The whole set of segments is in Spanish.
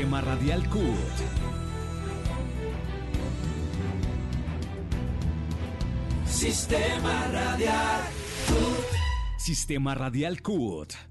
Sistema Radial CUT. Sistema Radial CUT. Sistema Radial CUT.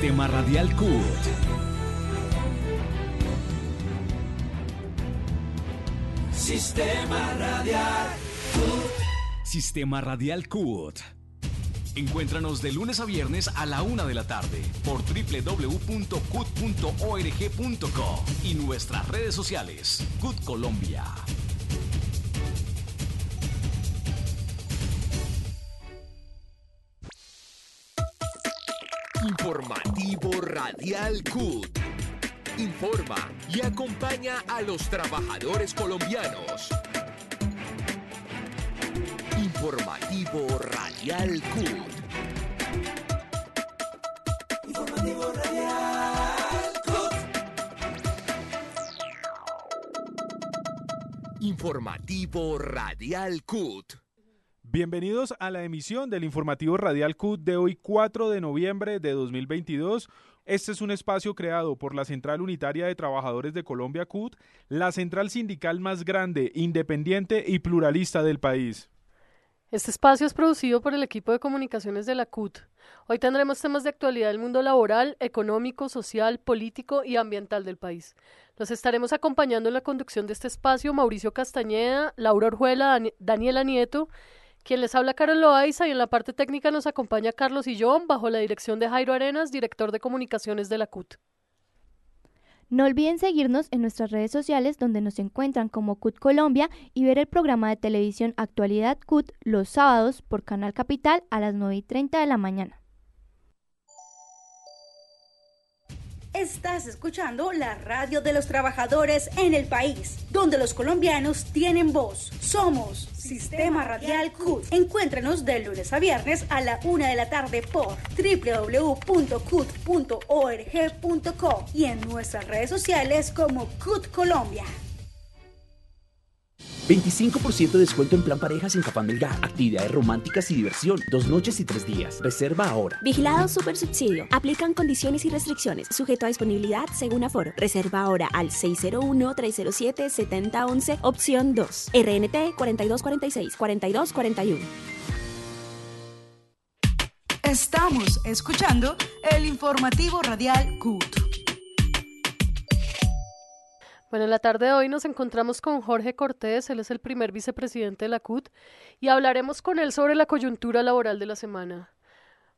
Sistema Radial CUT. Sistema Radial CUT. Sistema Radial CUT. Encuéntranos de lunes a viernes a la una de la tarde por www.cut.org.co y nuestras redes sociales. CUT Colombia. Radial CUT. Informa y acompaña a los trabajadores colombianos. Informativo Radial CUT. Informativo Radial CUT. Informativo Radial CUT. Bienvenidos a la emisión del informativo Radial CUT de hoy 4 de noviembre de 2022. Este es un espacio creado por la Central Unitaria de Trabajadores de Colombia CUT, la central sindical más grande, independiente y pluralista del país. Este espacio es producido por el equipo de comunicaciones de la CUT. Hoy tendremos temas de actualidad del mundo laboral, económico, social, político y ambiental del país. Los estaremos acompañando en la conducción de este espacio Mauricio Castañeda, Laura Orjuela, Dan Daniela Nieto quien les habla Carol Loaiza y en la parte técnica nos acompaña Carlos Illón bajo la dirección de Jairo Arenas, director de comunicaciones de la CUT. No olviden seguirnos en nuestras redes sociales donde nos encuentran como CUT Colombia y ver el programa de televisión Actualidad CUT los sábados por Canal Capital a las 9 y 30 de la mañana. Estás escuchando la radio de los trabajadores en el país, donde los colombianos tienen voz. Somos Sistema Radial CUT. Encuéntranos de lunes a viernes a la una de la tarde por www.cut.org.co y en nuestras redes sociales como CUT Colombia. 25% de descuento en plan parejas en Capán Melgar. Actividades románticas y diversión. Dos noches y tres días. Reserva ahora. Vigilado Super Subsidio. Aplican condiciones y restricciones. Sujeto a disponibilidad según aforo. Reserva ahora al 601-307-7011, opción 2. RNT 4246-4241. Estamos escuchando el informativo radial CUT. Bueno, en la tarde de hoy nos encontramos con Jorge Cortés, él es el primer vicepresidente de la CUT, y hablaremos con él sobre la coyuntura laboral de la semana.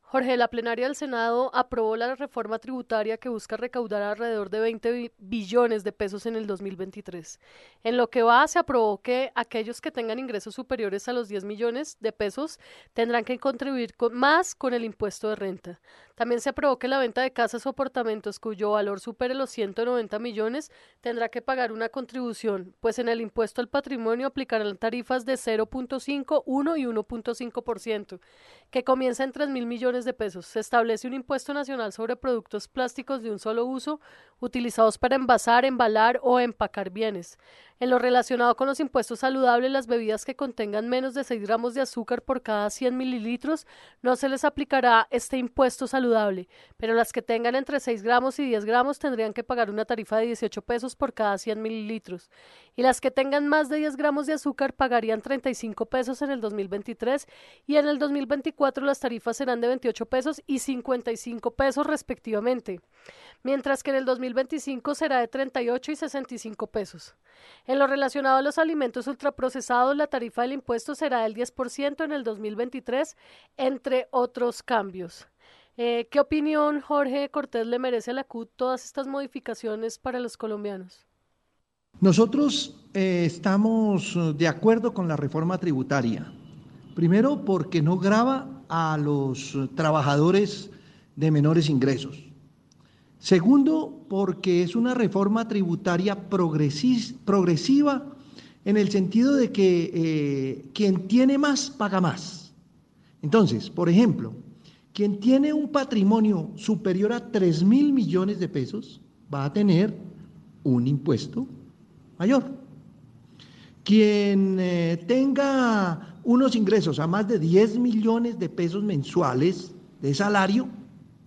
Jorge, la plenaria del Senado aprobó la reforma tributaria que busca recaudar alrededor de 20 billones de pesos en el 2023. En lo que va, se aprobó que aquellos que tengan ingresos superiores a los 10 millones de pesos tendrán que contribuir con, más con el impuesto de renta. También se aprobó que la venta de casas o apartamentos cuyo valor supere los 190 millones tendrá que pagar una contribución, pues en el impuesto al patrimonio aplicarán tarifas de 0.5, 1 y 1.5%, que comienza en 3 mil millones de pesos. Se establece un impuesto nacional sobre productos plásticos de un solo uso utilizados para envasar, embalar o empacar bienes. En lo relacionado con los impuestos saludables, las bebidas que contengan menos de 6 gramos de azúcar por cada 100 mililitros no se les aplicará este impuesto saludable, pero las que tengan entre 6 gramos y 10 gramos tendrían que pagar una tarifa de 18 pesos por cada 100 mililitros. Y las que tengan más de 10 gramos de azúcar pagarían 35 pesos en el 2023 y en el 2024 las tarifas serán de 28 pesos y 55 pesos respectivamente, mientras que en el 2025 será de 38 y 65 pesos. Lo relacionado a los alimentos ultraprocesados, la tarifa del impuesto será del 10% en el 2023, entre otros cambios. Eh, ¿Qué opinión, Jorge Cortés, le merece a la CUT todas estas modificaciones para los colombianos? Nosotros eh, estamos de acuerdo con la reforma tributaria. Primero, porque no grava a los trabajadores de menores ingresos. Segundo, porque es una reforma tributaria progresiva en el sentido de que eh, quien tiene más paga más. Entonces, por ejemplo, quien tiene un patrimonio superior a 3 mil millones de pesos va a tener un impuesto mayor. Quien eh, tenga unos ingresos a más de 10 millones de pesos mensuales de salario,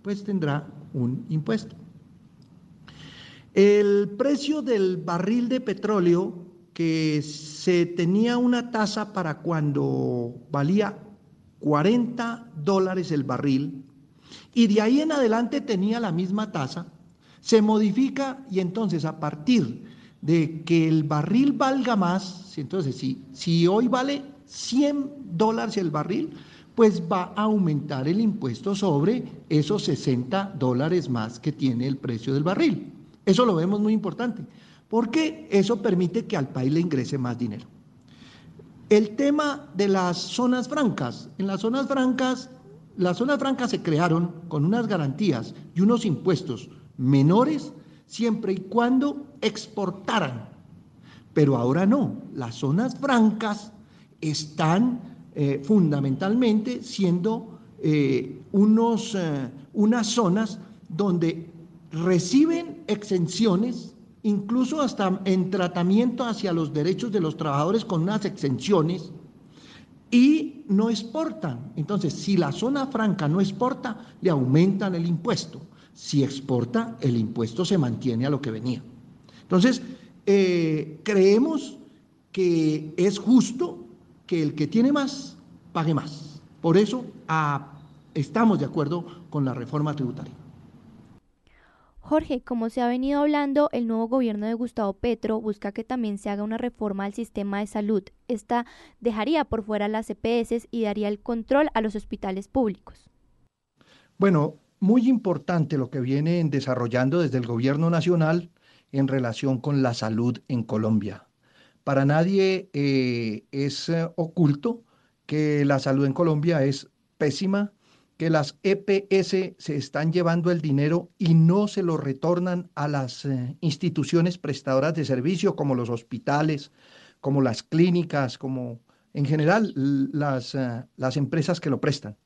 pues tendrá un impuesto. El precio del barril de petróleo, que se tenía una tasa para cuando valía 40 dólares el barril, y de ahí en adelante tenía la misma tasa, se modifica y entonces a partir de que el barril valga más, entonces si, si hoy vale 100 dólares el barril, pues va a aumentar el impuesto sobre esos 60 dólares más que tiene el precio del barril. Eso lo vemos muy importante, porque eso permite que al país le ingrese más dinero. El tema de las zonas francas. En las zonas francas, las zonas francas se crearon con unas garantías y unos impuestos menores siempre y cuando exportaran. Pero ahora no, las zonas francas están eh, fundamentalmente siendo eh, unos, eh, unas zonas donde reciben exenciones, incluso hasta en tratamiento hacia los derechos de los trabajadores con unas exenciones, y no exportan. Entonces, si la zona franca no exporta, le aumentan el impuesto. Si exporta, el impuesto se mantiene a lo que venía. Entonces, eh, creemos que es justo que el que tiene más pague más. Por eso ah, estamos de acuerdo con la reforma tributaria. Jorge, como se ha venido hablando, el nuevo gobierno de Gustavo Petro busca que también se haga una reforma al sistema de salud. Esta dejaría por fuera las EPS y daría el control a los hospitales públicos. Bueno, muy importante lo que vienen desarrollando desde el gobierno nacional en relación con la salud en Colombia. Para nadie eh, es eh, oculto que la salud en Colombia es pésima, que las EPS se están llevando el dinero y no se lo retornan a las eh, instituciones prestadoras de servicio como los hospitales, como las clínicas, como en general las, eh, las empresas que lo prestan.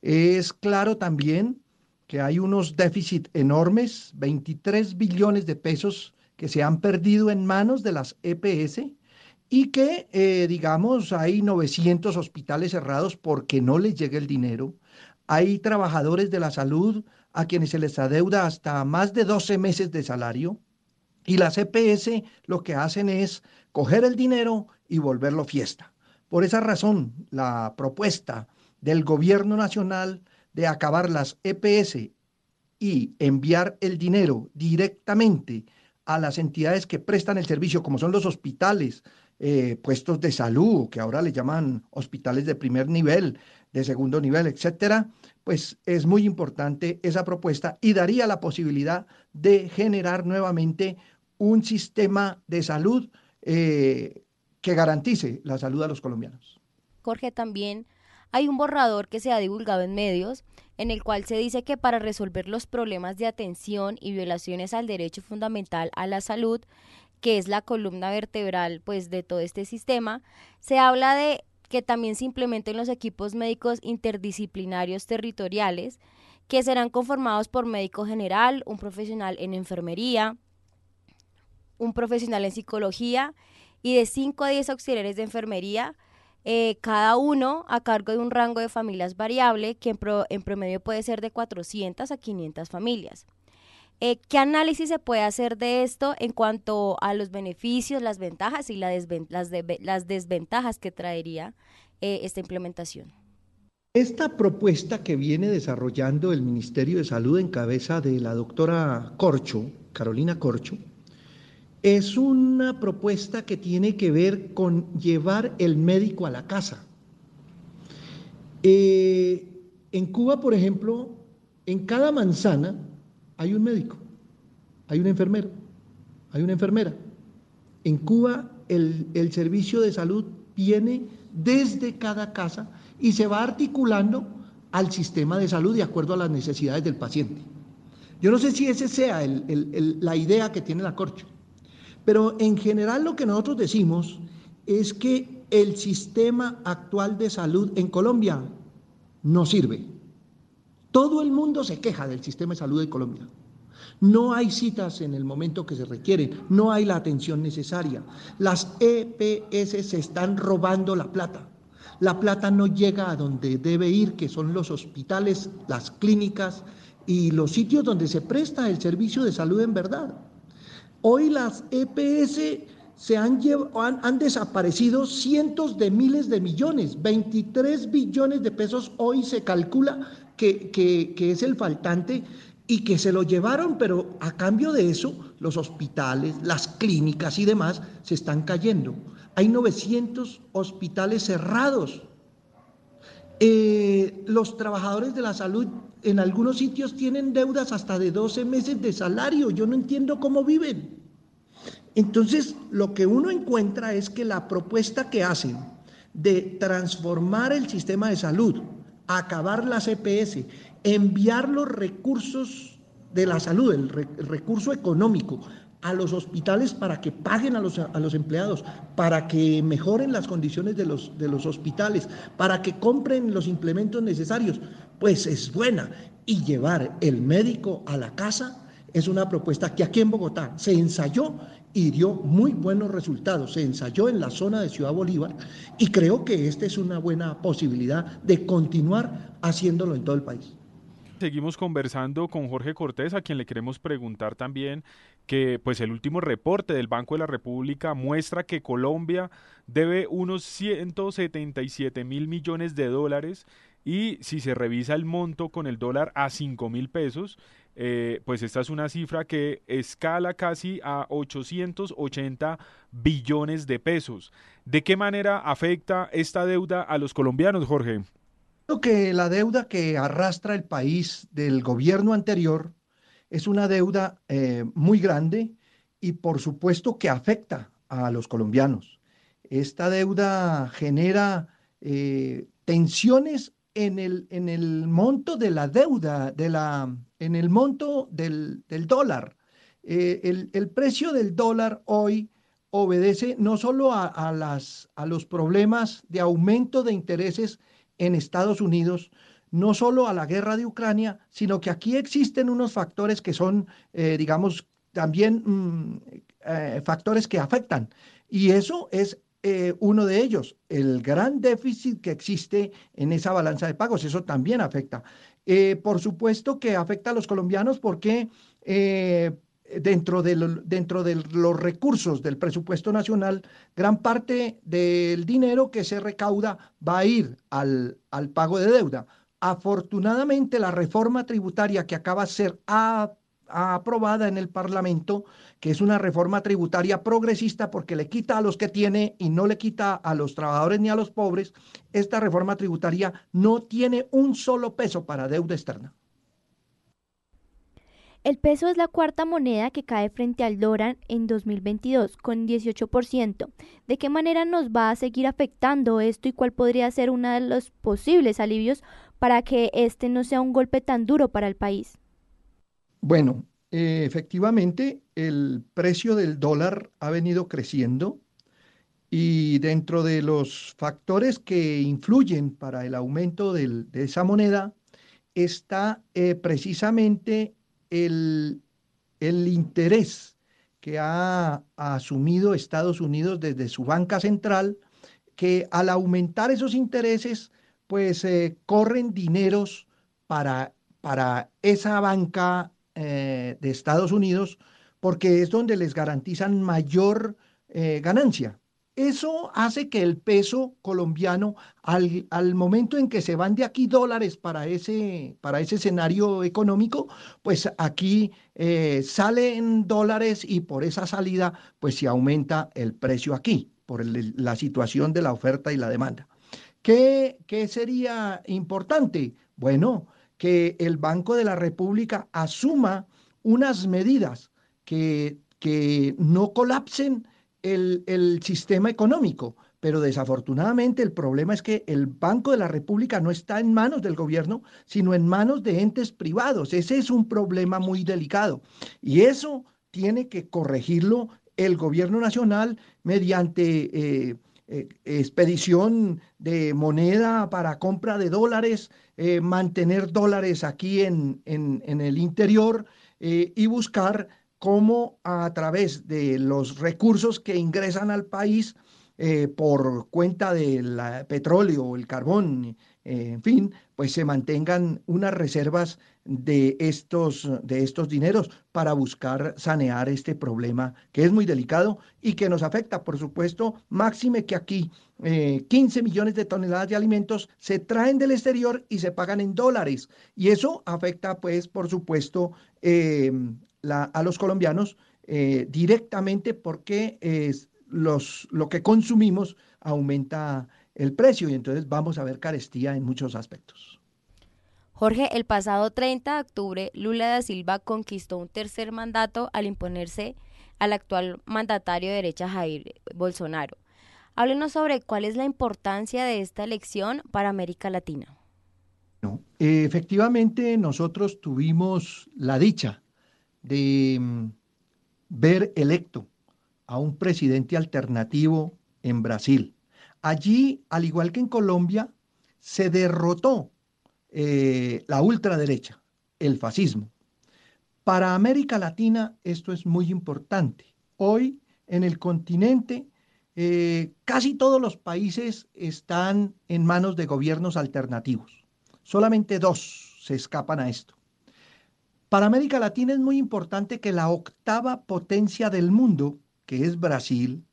Es claro también que hay unos déficits enormes, 23 billones de pesos que se han perdido en manos de las EPS y que, eh, digamos, hay 900 hospitales cerrados porque no les llega el dinero hay trabajadores de la salud a quienes se les adeuda hasta más de 12 meses de salario y las EPS lo que hacen es coger el dinero y volverlo fiesta. Por esa razón, la propuesta del gobierno nacional de acabar las EPS y enviar el dinero directamente a las entidades que prestan el servicio, como son los hospitales, eh, puestos de salud, que ahora le llaman hospitales de primer nivel, de segundo nivel, etcétera, pues es muy importante esa propuesta y daría la posibilidad de generar nuevamente un sistema de salud eh, que garantice la salud a los colombianos. Jorge, también hay un borrador que se ha divulgado en medios en el cual se dice que para resolver los problemas de atención y violaciones al derecho fundamental a la salud, que es la columna vertebral pues de todo este sistema, se habla de que también se implementen los equipos médicos interdisciplinarios territoriales, que serán conformados por médico general, un profesional en enfermería, un profesional en psicología y de 5 a 10 auxiliares de enfermería, eh, cada uno a cargo de un rango de familias variable que en, en promedio puede ser de 400 a 500 familias. Eh, ¿Qué análisis se puede hacer de esto en cuanto a los beneficios, las ventajas y las, desventajas que traería eh, esta implementación? Esta propuesta que viene desarrollando el Ministerio de Salud en cabeza de la doctora Corcho, Carolina Corcho, es una propuesta que tiene que ver con llevar el médico a la casa. Eh, en Cuba, por ejemplo, en cada manzana hay un médico, hay un enfermero, hay una enfermera. En Cuba el, servicio de salud viene desde cada casa y se va articulando al sistema de salud de acuerdo a las necesidades del paciente. Yo no sé si esa sea la idea que tiene la Corcho, pero en general lo que nosotros decimos es que el sistema actual de salud en Colombia no sirve. Todo el mundo se queja del sistema de salud de Colombia. No hay citas en el momento que se requieren, no hay la atención necesaria. Las EPS se están robando la plata. La plata no llega a donde debe ir, que son los hospitales, las clínicas y los sitios donde se presta el servicio de salud en verdad. Hoy las EPS se han, han, desaparecido cientos de miles de millones, 23 billones de pesos hoy se calcula que, es el faltante y que se lo llevaron, pero a cambio de eso los hospitales, las clínicas y demás se están cayendo. Hay 900 hospitales cerrados. Eh, los trabajadores de la salud en algunos sitios tienen deudas hasta de 12 meses de salario. Yo no entiendo cómo viven. Entonces, lo que uno encuentra es que la propuesta que hacen de transformar el sistema de salud acabar la CPS, enviar los recursos de la salud, el, recurso económico, a los hospitales para que paguen a los, a los, empleados, para que mejoren las condiciones de los, de los hospitales, para que compren los implementos necesarios, pues es buena. Y llevar el médico a la casa es una propuesta que aquí en Bogotá se ensayó y dio muy buenos resultados. Se ensayó en la zona de Ciudad Bolívar y creo que esta es una buena posibilidad de continuar haciéndolo en todo el país. Seguimos conversando con Jorge Cortés, a quien le queremos preguntar también que pues el último reporte del Banco de la República muestra que Colombia debe unos 177 mil millones de dólares y si se revisa el monto con el dólar a 5 mil pesos, eh, pues esta es una cifra que escala casi a 880 billones de pesos. ¿De qué manera afecta esta deuda a los colombianos, Jorge? Creo que la deuda que arrastra el país del gobierno anterior es una deuda eh, muy grande y por supuesto que afecta a los colombianos. Esta deuda genera eh, tensiones en el, en el monto de la deuda, de la, en el monto del, dólar. Eh, el, precio del dólar hoy obedece no solo a, las, a los problemas de aumento de intereses en Estados Unidos, no solo a la guerra de Ucrania, sino que aquí existen unos factores que son, eh, digamos, también mm, eh, factores que afectan. Y eso es eh, uno de ellos, el gran déficit que existe en esa balanza de pagos. Eso también afecta. Eh, por supuesto que afecta a los colombianos porque eh, dentro, de dentro de los recursos del presupuesto nacional, gran parte del dinero que se recauda va a ir al, pago de deuda. Afortunadamente, la reforma tributaria que acaba, ser aprobada en el Parlamento, que es una reforma tributaria progresista porque le quita a los que tiene y no le quita a los trabajadores ni a los pobres, esta reforma tributaria no tiene un solo peso para deuda externa. El peso es la cuarta moneda que cae frente al dólar en 2022, con 18%. ¿De qué manera nos va a seguir afectando esto y cuál podría ser uno de los posibles alivios para que este no sea un golpe tan duro para el país? Bueno, eh, efectivamente, el precio del dólar ha venido creciendo y dentro de los factores que influyen para el aumento de esa moneda está eh, precisamente el, el interés que ha, asumido Estados Unidos desde su banca central, que al aumentar esos intereses, pues eh, corren dineros para, para esa banca eh, de Estados Unidos, porque es donde les garantizan mayor eh, ganancia. Eso hace que el peso colombiano, al, al, momento en que se van de aquí dólares para ese, para ese escenario económico, pues aquí eh, salen dólares y por esa salida, pues se aumenta el precio aquí, por la situación de la oferta y la demanda. ¿Qué, ¿Qué sería importante? Bueno, que el Banco de la República asuma unas medidas que, que no colapsen el, sistema económico. Pero desafortunadamente el problema es que el Banco de la República no está en manos del gobierno, sino en manos de entes privados. Ese es un problema muy delicado. Y eso tiene que corregirlo el gobierno nacional mediante eh, eh, expedición de moneda para compra de dólares, eh, mantener dólares aquí en, en, el interior y buscar cómo a través de los recursos que ingresan al país eh, por cuenta del petróleo, el carbón, eh, en fin, pues se mantengan unas reservas de estos, de estos dineros para buscar sanear este problema que es muy delicado y que nos afecta, por supuesto, máxime que aquí 15 eh, millones de toneladas de alimentos se traen del exterior y se pagan en dólares. Y eso afecta, pues, por supuesto, a los colombianos eh, directamente porque los, lo que consumimos aumenta el precio y entonces vamos a ver carestía en muchos aspectos. Jorge, el pasado 30 de octubre, Lula da Silva conquistó un tercer mandato al imponerse al actual mandatario de derecha Jair Bolsonaro. Háblenos sobre cuál es la importancia de esta elección para América Latina. efectivamente, nosotros tuvimos la dicha de mm, ver electo a un presidente alternativo en Brasil. Allí, al igual que en Colombia, se derrotó eh, la ultraderecha, el fascismo. Para América Latina esto es muy importante. Hoy en el continente eh, casi todos los países están en manos de gobiernos alternativos. Solamente dos se escapan a esto. Para América Latina es muy importante que la octava potencia del mundo, que es Brasil,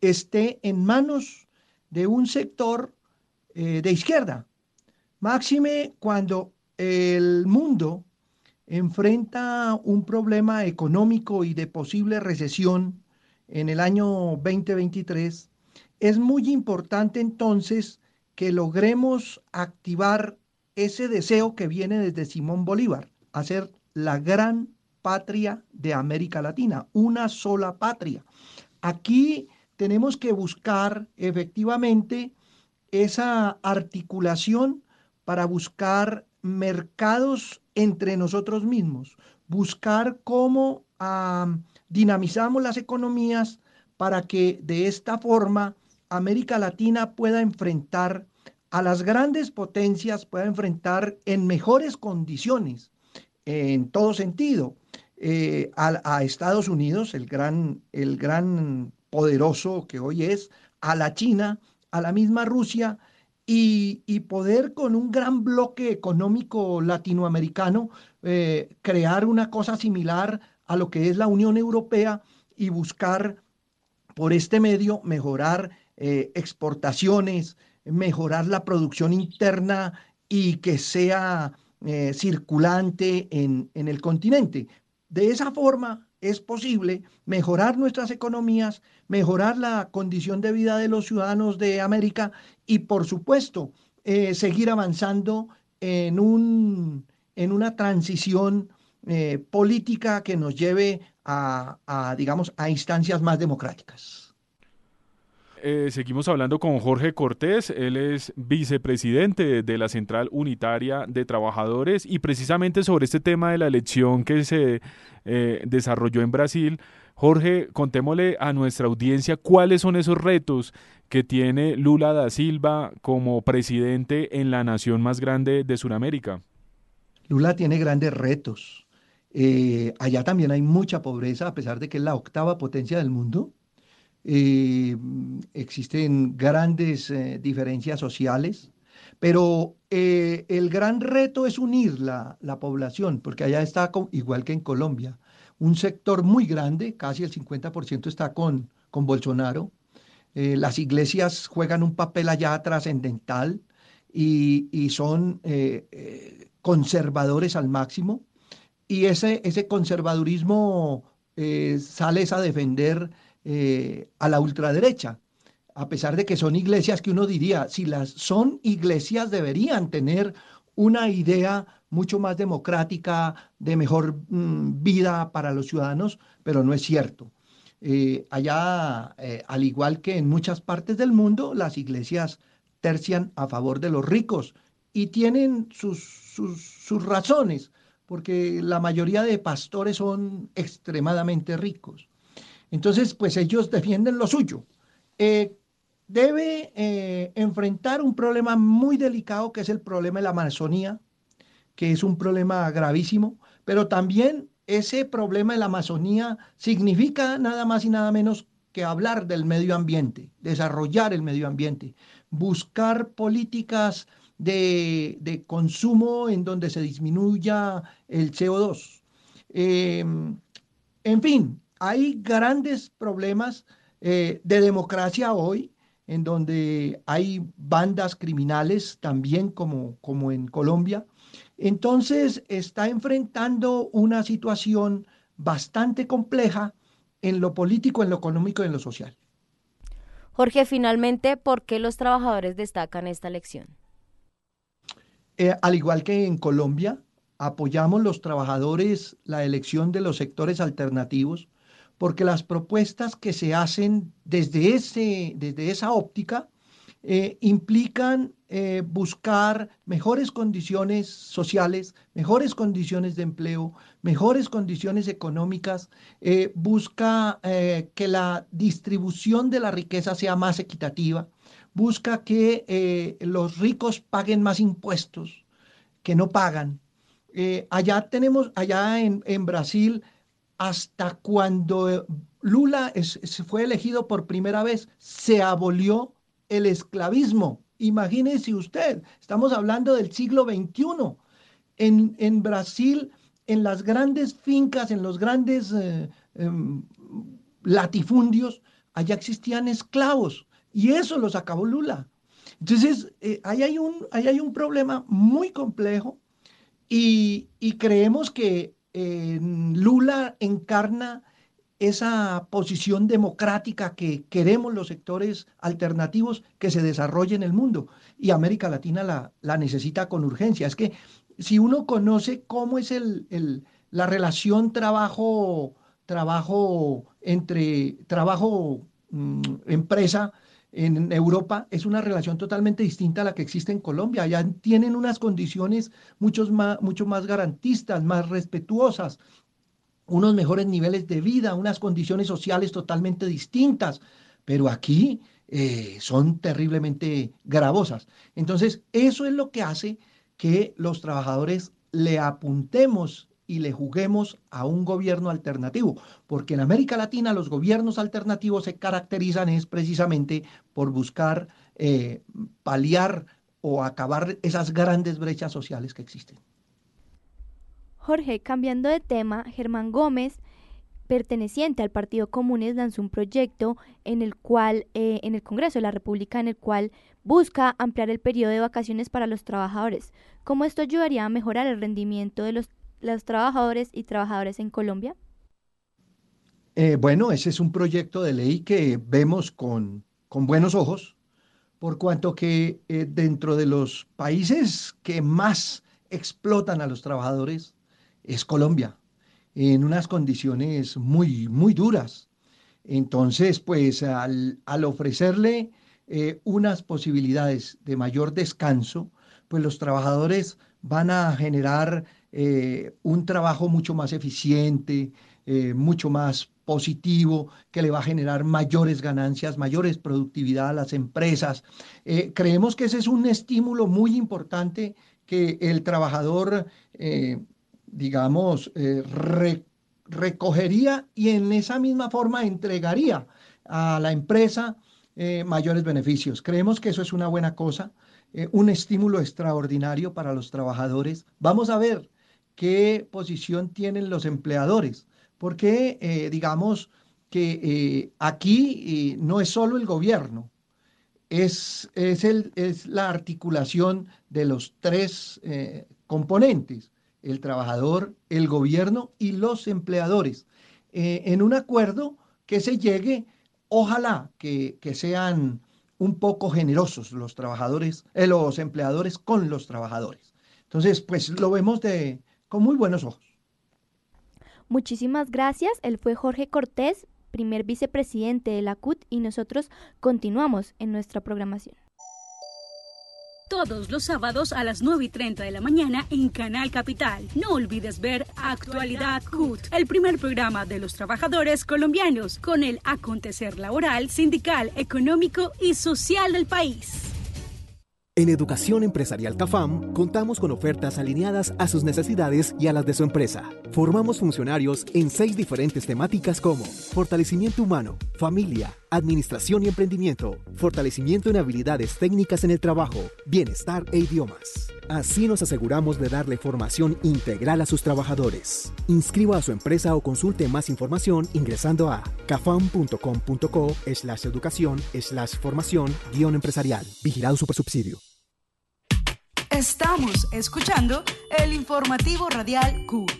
esté en manos de un sector eh, de izquierda. Máxime cuando el mundo enfrenta un problema económico y de posible recesión en el año 2023, es muy importante entonces que logremos activar ese deseo que viene desde Simón Bolívar a ser la gran patria de América Latina, una sola patria. Aquí tenemos que buscar efectivamente esa articulación para buscar mercados entre nosotros mismos, buscar cómo dinamizamos las economías para que de esta forma América Latina pueda enfrentar a las grandes potencias, pueda enfrentar en mejores condiciones en todo sentido eh, a, Estados Unidos, el gran, el gran poderoso que hoy es, a la China, a la misma Rusia, y, poder con un gran bloque económico latinoamericano eh, crear una cosa similar a lo que es la Unión Europea y buscar por este medio mejorar eh, exportaciones, mejorar la producción interna y que sea eh, circulante en, el continente. de esa forma es posible mejorar nuestras economías, mejorar la condición de vida de los ciudadanos de América y, por supuesto, eh, seguir avanzando en, un, en una transición eh, política que nos lleve a, digamos, a instancias más democráticas. Eh, seguimos hablando con Jorge Cortés, él es vicepresidente de la Central Unitaria de Trabajadores y precisamente sobre este tema de la elección que se desarrolló en Brasil. Jorge, contémosle a nuestra audiencia cuáles son esos retos que tiene Lula da Silva como presidente en la nación más grande de Sudamérica. Lula tiene grandes retos. Eh, allá también hay mucha pobreza, a pesar de que es la octava potencia del mundo. Eh, existen grandes eh, diferencias sociales, pero el gran reto es unir la, la población, porque allá está, igual que en Colombia, un sector muy grande, casi el 50% está con, con Bolsonaro. Las iglesias juegan un papel allá trascendental y, y, son conservadores al máximo. Y ese, ese conservadurismo sales a defender eh, a la ultraderecha, a pesar de que son iglesias que uno diría, si las son iglesias deberían tener una idea mucho más democrática, de mejor mm, vida para los ciudadanos, pero no es cierto. Eh, allá, eh, al igual que en muchas partes del mundo, las iglesias tercian a favor de los ricos y tienen sus, sus, razones, porque la mayoría de pastores son extremadamente ricos. Entonces, pues ellos defienden lo suyo. Eh, debe enfrentar un problema muy delicado que es el problema de la Amazonía, que es un problema gravísimo, pero también ese problema de la Amazonía significa nada más y nada menos que hablar del medio ambiente, desarrollar el medio ambiente, buscar políticas de, consumo en donde se disminuya el CO2. Eh, en fin, hay grandes problemas eh, de democracia hoy, en donde hay bandas criminales también como, como en Colombia. Entonces está enfrentando una situación bastante compleja en lo político, en lo económico y en lo social. Jorge, finalmente, ¿por qué los trabajadores destacan esta elección? Eh, al igual que en Colombia, apoyamos los trabajadores la elección de los sectores alternativos porque las propuestas que se hacen desde, ese, desde esa óptica eh, implican eh, buscar mejores condiciones sociales, mejores condiciones de empleo, mejores condiciones económicas, eh, busca que la distribución de la riqueza sea más equitativa, busca que los ricos paguen más impuestos que no pagan. allá tenemos, allá en Brasil, hasta cuando Lula fue elegido por primera vez, se abolió el esclavismo. Imagínese usted, estamos hablando del siglo XXI. En, en Brasil, en las grandes fincas, en los grandes eh, em, latifundios, allá existían esclavos y eso los acabó Lula. Entonces, eh, ahí, hay un, hay un problema muy complejo y, y creemos que Lula encarna esa posición democrática que queremos los sectores alternativos que se desarrolle en el mundo y América Latina la, la necesita con urgencia. Es que si uno conoce cómo es el, la relación trabajo, trabajo entre trabajo mm, empresa en Europa es una relación totalmente distinta a la que existe en Colombia. Allá tienen unas condiciones mucho más, mucho más garantistas, más respetuosas, unos mejores niveles de vida, unas condiciones sociales totalmente distintas. Pero aquí eh, son terriblemente gravosas. Entonces, eso es lo que hace que los trabajadores le apuntemos y le juguemos a un gobierno alternativo, porque en América Latina los gobiernos alternativos se caracterizan es precisamente por buscar eh, paliar o acabar esas grandes brechas sociales que existen. Jorge, cambiando de tema, Germán Gómez, perteneciente al Partido Comunes, lanzó un proyecto en el cual, eh, en el Congreso de la República, en el cual busca ampliar el periodo de vacaciones para los trabajadores. ¿Cómo esto ayudaría a mejorar el rendimiento de los trabajadores y trabajadoras en Colombia? Eh, bueno, ese es un proyecto de ley que vemos con, con buenos ojos, por cuanto que eh, dentro de los países que más explotan a los trabajadores es Colombia, en unas condiciones muy, muy duras. Entonces, pues al, al ofrecerle eh, unas posibilidades de mayor descanso, pues los trabajadores van a generar eh, un trabajo mucho más eficiente, eh, mucho más positivo, que le va a generar mayores ganancias, mayores productividad a las empresas. creemos que ese es un estímulo muy importante que el trabajador, digamos, recogería y en esa misma forma entregaría a la empresa eh, mayores beneficios. Creemos que eso es una buena cosa, eh, un estímulo extraordinario para los trabajadores. Vamos a ver qué posición tienen los empleadores, porque eh, digamos que aquí no es solo el gobierno, es, es, el, es la articulación de los tres componentes, el trabajador, el gobierno y los empleadores, en un acuerdo que se llegue Ojalá que, sean un poco generosos los trabajadores, eh, los empleadores con los trabajadores. Entonces, pues lo vemos de, con muy buenos ojos. Muchísimas gracias. Él fue Jorge Cortés, primer vicepresidente de la CUT, y nosotros continuamos en nuestra programación todos los sábados a las 9 y 30 de la mañana en Canal Capital. No olvides ver Actualidad CUT, el primer programa de los trabajadores colombianos con el acontecer laboral, sindical, económico y social del país. En Educación Empresarial CAFAM contamos con ofertas alineadas a sus necesidades y a las de su empresa. Formamos funcionarios en seis diferentes temáticas como fortalecimiento humano, familia, administración y emprendimiento, fortalecimiento en habilidades técnicas en el trabajo, bienestar e idiomas. Así nos aseguramos de darle formación integral a sus trabajadores. Inscriba a su empresa o consulte más información ingresando a cafam.com.co slash educación slash formación guion empresarial. Vigilado. Estamos escuchando el informativo radial CUT.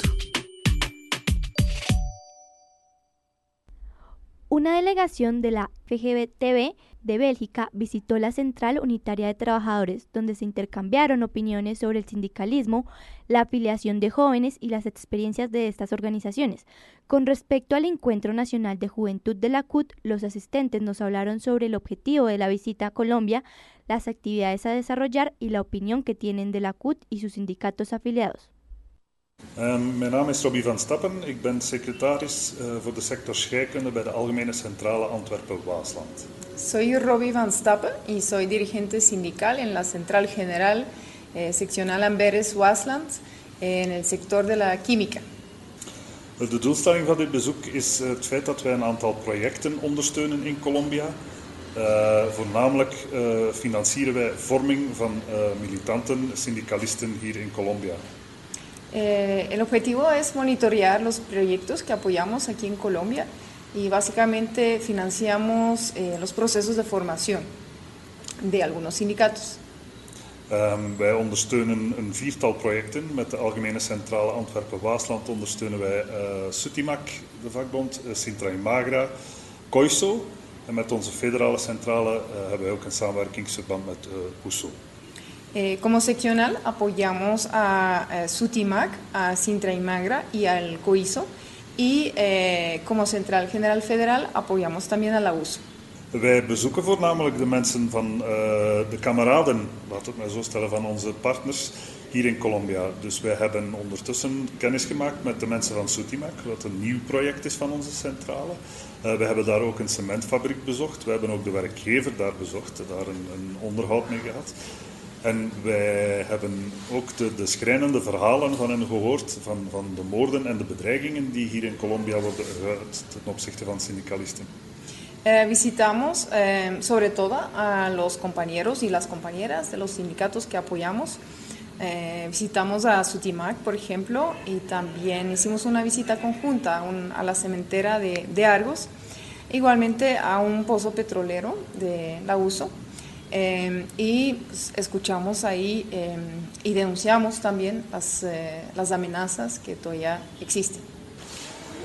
Una delegación de la FGB-TV de Bélgica visitó la Central Unitaria de Trabajadores, donde se intercambiaron opiniones sobre el sindicalismo, la afiliación de jóvenes y las experiencias de estas organizaciones. Con respecto al Encuentro Nacional de Juventud de la CUT, los asistentes nos hablaron sobre el objetivo de la visita a Colombia, las actividades a desarrollar y la opinión que tienen de la CUT y sus sindicatos afiliados. Um, mijn naam is Robbie van Stappen. Ik ben secretaris uh, voor de sector scheikunde bij de Algemene Centrale Antwerpen-Waasland. Soy Robbie van Stappen y soy dirigente sindical en la Central General eh, Seccional Amberes-Waasland en el sector de la química. De doelstelling van dit bezoek is het feit dat wij een aantal projecten ondersteunen in Colombia. Uh, voornamelijk uh, financieren wij vorming van uh, militanten, syndicalisten hier in Colombia. Eh, el objetivo es monitorear los proyectos que apoyamos aquí en Colombia y básicamente financiamos eh, los procesos de formación de algunos sindicatos. Um, wij ondersteunen een viertal projecten. Met de Algemene Centrale Antwerpen-Waasland ondersteunen wij Sutimac, de vakbond, Sintra Magra, COISO. En met onze federale centrale uh, hebben wij ook een samenwerkingsverband met uh, USO. Eh, como seccional apoyamos a, a Sutimac, a Sintra y Magra y al COISO y eh, como Central General Federal apoyamos también a la USO. Wij bezoeken voornamelijk de mensen van uh, de kameraden, laat het maar zo stellen, van onze partners hier in Colombia. Dus wij hebben ondertussen kennis gemaakt met de mensen van Sutimac, wat een nieuw project is van onze centrale. Uh, we hebben daar ook een cementfabriek bezocht. We hebben ook de werkgever daar bezocht, daar een, een onderhoud mee gehad. En wij hebben ook de, de schrijnende verhalen van hen gehoord van, van de moorden en de bedreigingen die hier in Colombia worden geuit ten opzichte van syndicalisten. Eh, visitamos eh, sobre todo a los compañeros y las compañeras de los sindicatos que apoyamos. Eh, visitamos a Sutimac, por ejemplo, y también hicimos una visita conjunta a, la cementera de, Argos, igualmente a un pozo petrolero de la USO eh, y pues, escuchamos ahí eh, y denunciamos también las, eh, las amenazas que todavía existen.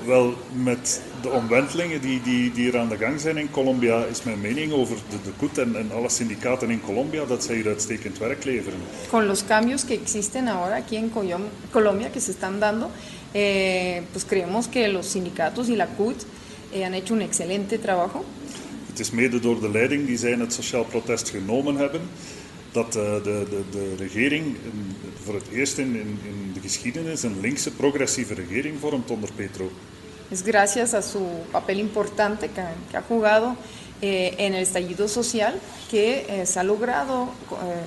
Wel, met de omwentelingen die, die, die er aan de gang zijn in Colombia, is mijn mening over de, de COET en, en alle syndicaten in Colombia dat zij hier uitstekend werk leveren. Con los cambios que existen ahora aquí en Colombia, que se están dando, eh, pues creemos que los sindicatos y la CUT eh, han hecho un excelente trabajo. Het is mede door de leiding die zij in het sociaal protest genomen hebben, dat eh, de, de, de regering in- voor het eerst in, in, in de geschiedenis een linkse progressieve regering vormt onder Petro. Es gracias a su papel importante que, ha- que ha jugado eh, en el estallido social que eh, se ha logrado eh,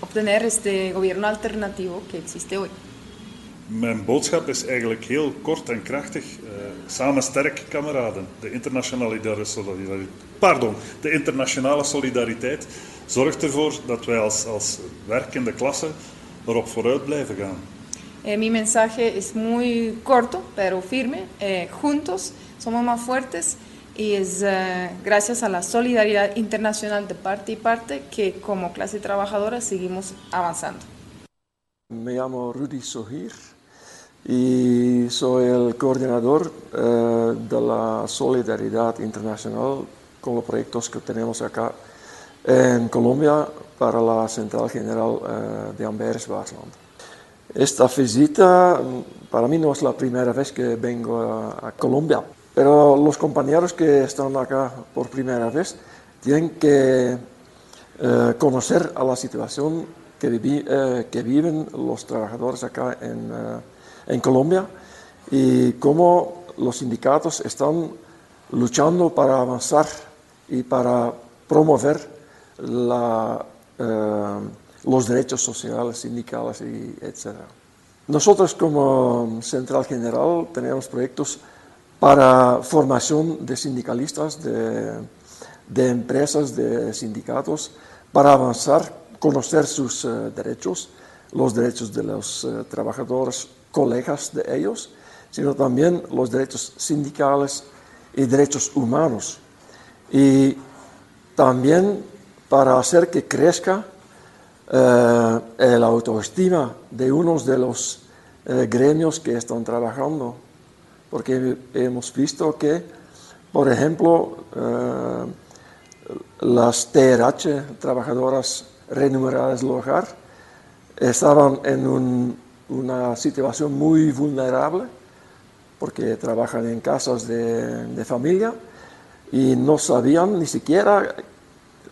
obtener este gobierno alternativo que existe hoy. Mijn boodschap is eigenlijk heel kort en krachtig. Eh, samen sterk, kameraden. De internationale solidariteit, pardon, de internationale solidariteit zorgt ervoor dat wij als, als werkende klasse erop vooruit blijven gaan. Eh, mi mensaje es muy corto, pero firme. Eh, juntos somos más fuertes y es eh, gracias a la solidaridad internacional de parte y parte que como clase trabajadora seguimos avanzando. Me llamo Rudy Sohir y soy el coordinador eh, de la Solidaridad Internacional con los proyectos que tenemos acá en Colombia para la Central General eh, de Amberes, Waasland. Esta visita mm, para mí no es la primera vez que vengo a, Colombia, pero los compañeros que están acá por primera vez tienen que eh, conocer a la situación que, eh, que viven los trabajadores acá en, en Colombia y cómo los sindicatos están luchando para avanzar y para promover la, eh, los derechos sociales, sindicales y etc. Nosotros como Central General tenemos proyectos para formación de sindicalistas, de, de empresas, de sindicatos, para avanzar, conocer sus eh, derechos, los derechos de los eh, trabajadores, colegas de ellos, sino también los derechos sindicales y derechos humanos. Y también para hacer que crezca eh, la autoestima de unos de los eh, gremios que están trabajando, porque hemos visto que, por ejemplo, eh, las TRH, trabajadoras remuneradas del hogar, estaban en un- una situación muy vulnerable porque trabajan en casas de familia y no sabían ni siquiera,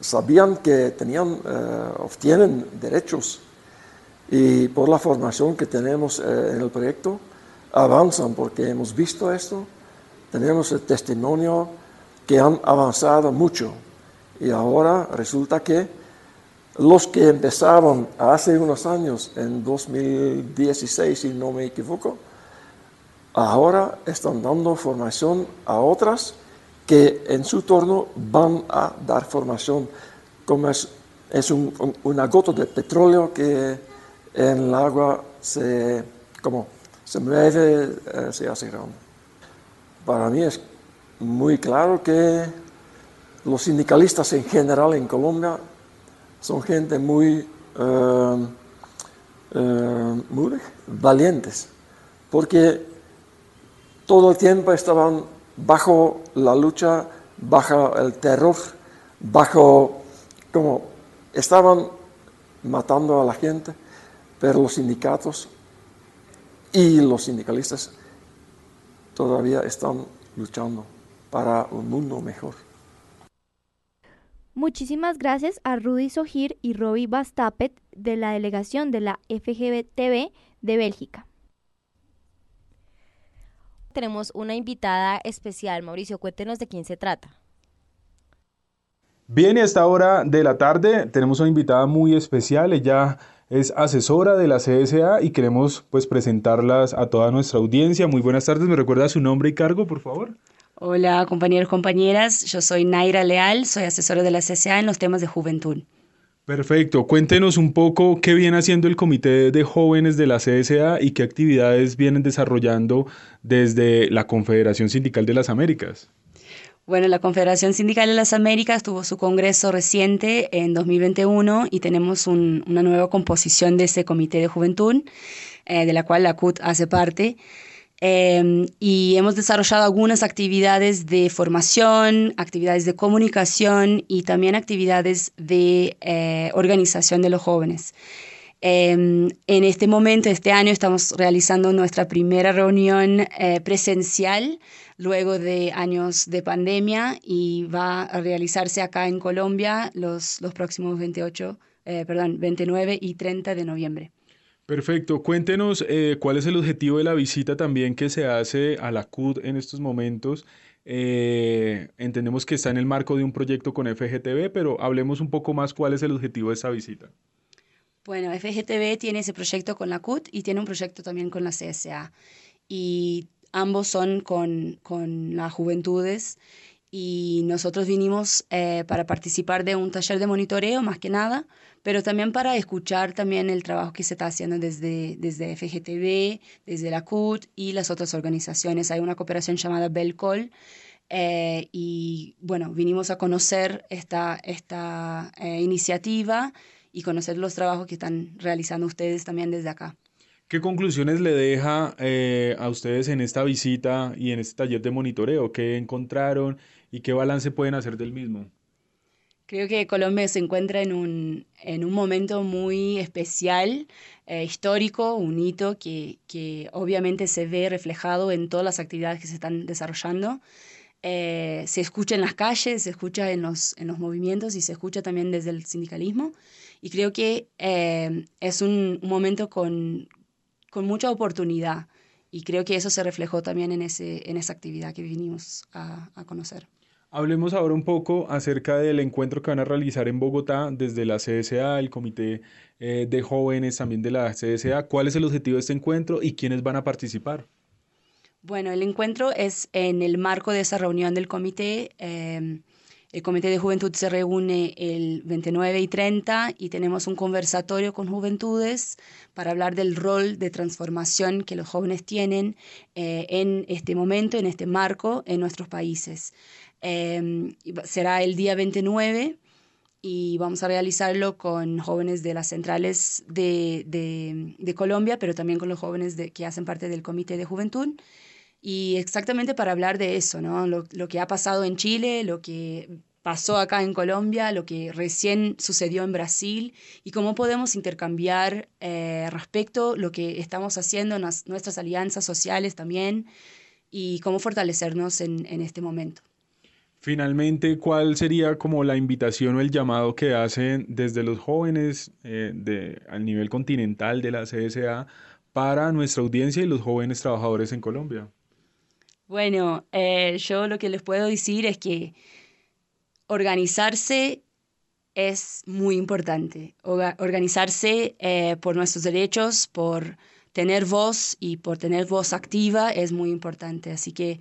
sabían que tenían, eh, obtienen derechos y por la formación que tenemos eh, en el proyecto avanzan porque hemos visto esto, tenemos el testimonio que han avanzado mucho y ahora resulta que los que empezaron hace unos años, en 2016 si no me equivoco, ahora están dando formación a otras que en su turno van a dar formación, como es, un- una gota de petróleo que en el agua se, como, se mueve, eh, se hace grande. Para mí es muy claro que los sindicalistas en general en Colombia son gente muy eh, eh, muy valientes, porque todo el tiempo estaban bajo la lucha, bajo el terror, bajo como estaban matando a la gente, pero los sindicatos y los sindicalistas todavía están luchando para un mundo mejor. Muchísimas gracias a Rudy Sojir y Robbie Bastapet de la delegación de la FGTB de Bélgica. Tenemos una invitada especial. Mauricio, cuéntenos de quién se trata. Bien, y a esta hora de la tarde tenemos una invitada muy especial. Ella es asesora de la CSA y queremos pues presentarlas a toda nuestra audiencia. Muy buenas tardes. ¿Me recuerda su nombre y cargo, por favor? Hola compañeros, compañeras, yo soy Naira Leal, soy asesora de la CSA en los temas de juventud. Perfecto. Cuéntenos un poco qué viene haciendo el Comité de Jóvenes de la CSA y qué actividades vienen desarrollando desde la Confederación Sindical de las Américas. Bueno, la Confederación Sindical de las Américas tuvo su congreso reciente en 2021 y tenemos una nueva composición de ese comité de juventud, eh, de la cual la CUT hace parte. Em, y hemos desarrollado algunas actividades de formación, actividades de comunicación y también actividades de eh, organización de los jóvenes. Em, en este momento, este año, estamos realizando nuestra primera reunión eh, presencial luego de años de pandemia y va a realizarse acá en Colombia los, los próximos 28, eh, perdón, 29 y 30 de noviembre. Perfecto. Cuéntenos eh, cuál es el objetivo de la visita también que se hace a la CUD en estos momentos. entendemos que está en el marco de un proyecto con FGTV, pero hablemos un poco más cuál es el objetivo de esa visita. Bueno, FGTV tiene ese proyecto con la CUT y tiene un proyecto también con la CSA. Y ambos son con, con las juventudes. Y nosotros vinimos eh, para participar de un taller de monitoreo, más que nada, pero también para escuchar también el trabajo que se está haciendo desde, desde FGTV, desde la CUT y las otras organizaciones. Hay una cooperación llamada Belcol. Eh, y bueno, vinimos a conocer esta, esta eh, iniciativa y conocer los trabajos que están realizando ustedes también desde acá. ¿Qué conclusiones le deja eh, a ustedes en esta visita y en este taller de monitoreo? ¿Qué encontraron y qué balance pueden hacer del mismo? Creo que Colombia se encuentra en un, en un momento muy especial, eh, histórico, un hito que, que, obviamente se ve reflejado en todas las actividades que se están desarrollando. Eh, se escucha en las calles, se escucha en los, en los movimientos y se escucha también desde el sindicalismo. Y creo que eh, es un, momento con, con, mucha oportunidad y creo que eso se reflejó también en, ese, en esa actividad que vinimos a, a conocer. Hablemos ahora un poco acerca del encuentro que van a realizar en Bogotá desde la CSA, el Comité eh, de Jóvenes también de la CSA. ¿Cuál es el objetivo de este encuentro y quiénes van a participar? Bueno, el encuentro es en el marco de esa reunión del comité. Eh, el Comité de Juventud se reúne el 29 y 30 y tenemos un conversatorio con juventudes para hablar del rol de transformación que los jóvenes tienen eh, en este momento, en este marco, en nuestros países. Em, será el día 29 y vamos a realizarlo con jóvenes de las centrales de, de, Colombia, pero también con los jóvenes de, que hacen parte del Comité de Juventud y exactamente para hablar de eso, ¿no? Lo, lo, que ha pasado en Chile, lo que pasó acá en Colombia, lo que recién sucedió en Brasil y cómo podemos intercambiar eh, respecto lo que estamos haciendo en las, nuestras alianzas sociales también y cómo fortalecernos en, en este momento. Finalmente, ¿cuál sería como la invitación o el llamado que hacen desde los jóvenes eh, de, al nivel continental de la CSA para nuestra audiencia y los jóvenes trabajadores en Colombia? Bueno, eh, yo lo que les puedo decir es que organizarse es muy importante. Organizarse eh, por nuestros derechos, por tener voz y por tener voz activa es muy importante. Así que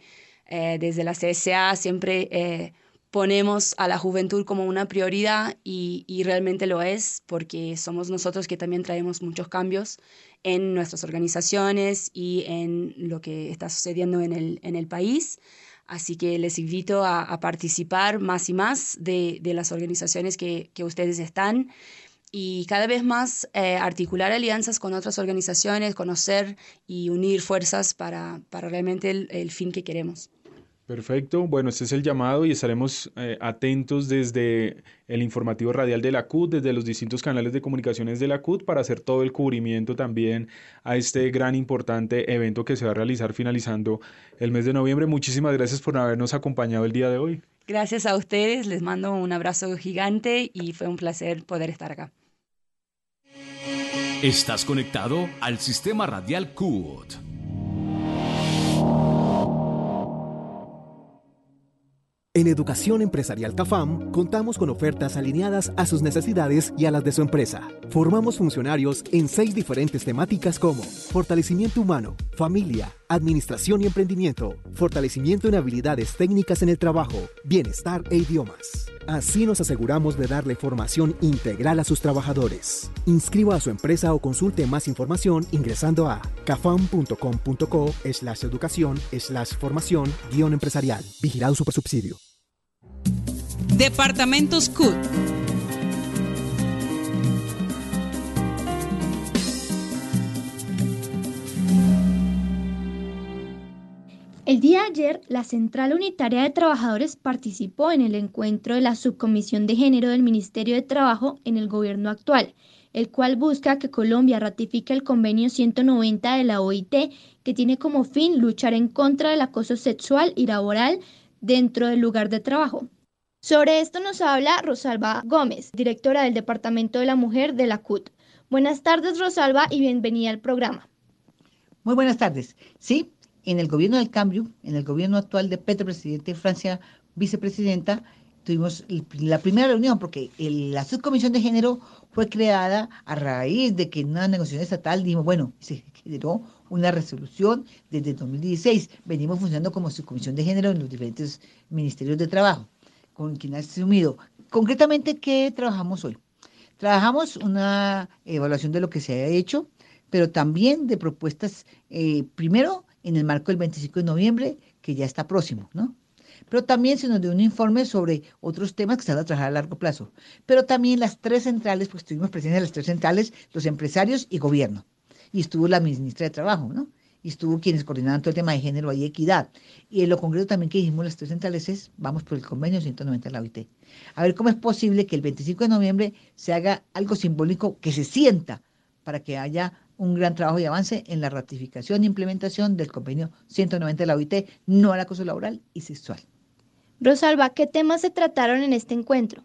eh, desde la CSA siempre ponemos a la juventud como una prioridad y, y, realmente lo es porque somos nosotros que también traemos muchos cambios en nuestras organizaciones y en lo que está sucediendo en el, en el país. Así que les invito a, participar más y más de, de las organizaciones que, que, ustedes están y cada vez más eh, articular alianzas con otras organizaciones, conocer y unir fuerzas para, para realmente el, el fin que queremos. Perfecto. Bueno, este es el llamado y estaremos eh, atentos desde el informativo radial de la CUT, desde los distintos canales de comunicaciones de la CUT, para hacer todo el cubrimiento también a este gran importante evento que se va a realizar finalizando el mes de noviembre. Muchísimas gracias por habernos acompañado el día de hoy. Gracias a ustedes, les mando un abrazo gigante y fue un placer poder estar acá. Estás conectado al sistema radial CUT. En Educación Empresarial CAFAM contamos con ofertas alineadas a sus necesidades y a las de su empresa. Formamos funcionarios en seis diferentes temáticas como fortalecimiento humano, familia, administración y emprendimiento, fortalecimiento en habilidades técnicas en el trabajo, bienestar e idiomas. Así nos aseguramos de darle formación integral a sus trabajadores. Inscriba a su empresa o consulte más información ingresando a cafam.com.co slash educación slash formación guion empresarial. Vigilado Supersubsidio. Departamentos CUT. El día de ayer, la Central Unitaria de Trabajadores participó en el encuentro de la Subcomisión de Género del Ministerio de Trabajo en el gobierno actual, el cual busca que Colombia ratifique el convenio 190 de la OIT, que tiene como fin luchar en contra del acoso sexual y laboral dentro del lugar de trabajo. Sobre esto nos habla Rosalba Gómez, directora del Departamento de la Mujer de la CUT. Buenas tardes, Rosalba, y bienvenida al programa. Muy buenas tardes. Sí, en el gobierno del cambio, en el gobierno actual de Petro, presidente de Francia, vicepresidenta, tuvimos la primera reunión porque la subcomisión de género fue creada a raíz de que en una negociación estatal dijimos, bueno, se generó una resolución desde 2016. Venimos funcionando como subcomisión de género en los diferentes ministerios de trabajo, con quien ha asumido. Concretamente, ¿qué trabajamos hoy? Trabajamos una evaluación de lo que se ha hecho, pero también de propuestas, eh, primero, en el marco del 25 de noviembre, que ya está próximo, ¿no? Pero también se nos dio un informe sobre otros temas que se van a trabajar a largo plazo. Pero también las tres centrales, pues estuvimos presentes en las tres centrales, los empresarios y gobierno. Y estuvo la ministra de Trabajo, ¿no? Y estuvo quienes coordinaban todo el tema de género y equidad. Y en lo concreto también que dijimos las tres centrales es, vamos por el convenio 190 de la OIT. A ver cómo es posible que el 25 de noviembre se haga algo simbólico que se sienta para que haya un gran trabajo y avance en la ratificación e implementación del convenio 190 de la OIT, no al acoso laboral y sexual. Rosalba, ¿qué temas se trataron en este encuentro?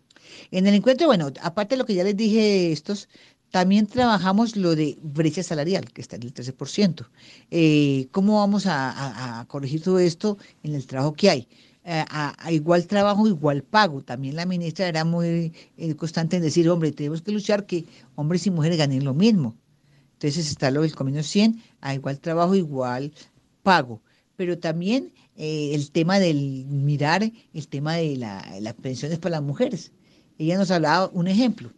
En el encuentro, bueno, aparte de lo que ya les dije estos, también trabajamos lo de brecha salarial, que está en el 13%. Eh, ¿Cómo vamos a, corregir todo esto en el trabajo que hay? Eh, a, igual trabajo, igual pago. También la ministra era muy eh, constante en decir, hombre, tenemos que luchar que hombres y mujeres ganen lo mismo. Entonces está lo del convenio 100, a igual trabajo, igual pago. Pero también eh, el tema del mirar, el tema de las pensiones para las mujeres. Ella nos hablaba un ejemplo.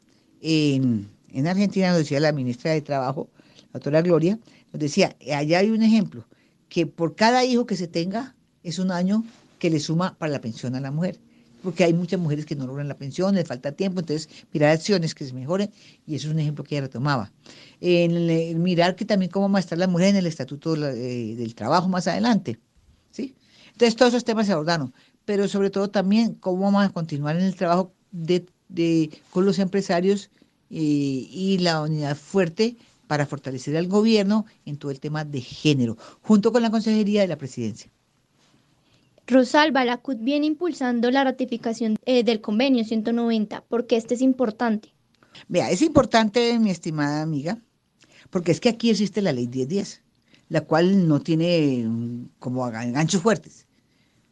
En Argentina nos decía la ministra de Trabajo, la doctora Gloria, nos decía, allá hay un ejemplo, que por cada hijo que se tenga es un año que le suma para la pensión a la mujer porque hay muchas mujeres que no logran la pensión, les falta tiempo, entonces mirar acciones que se mejoren, y eso es un ejemplo que ella retomaba. En mirar que también cómo va a estar la mujer en el estatuto eh, del trabajo más adelante, ¿sí? Entonces todos esos temas se abordaron, pero sobre todo también cómo vamos a continuar en el trabajo con los empresarios eh, y la unidad fuerte para fortalecer al gobierno en todo el tema de género, junto con la Consejería de la Presidencia. Rosalba, la CUT viene impulsando la ratificación eh, del convenio 190, porque este es importante. Vea, es importante, mi estimada amiga, porque es que aquí existe la ley 1010, la cual no tiene mm, como ganchos fuertes,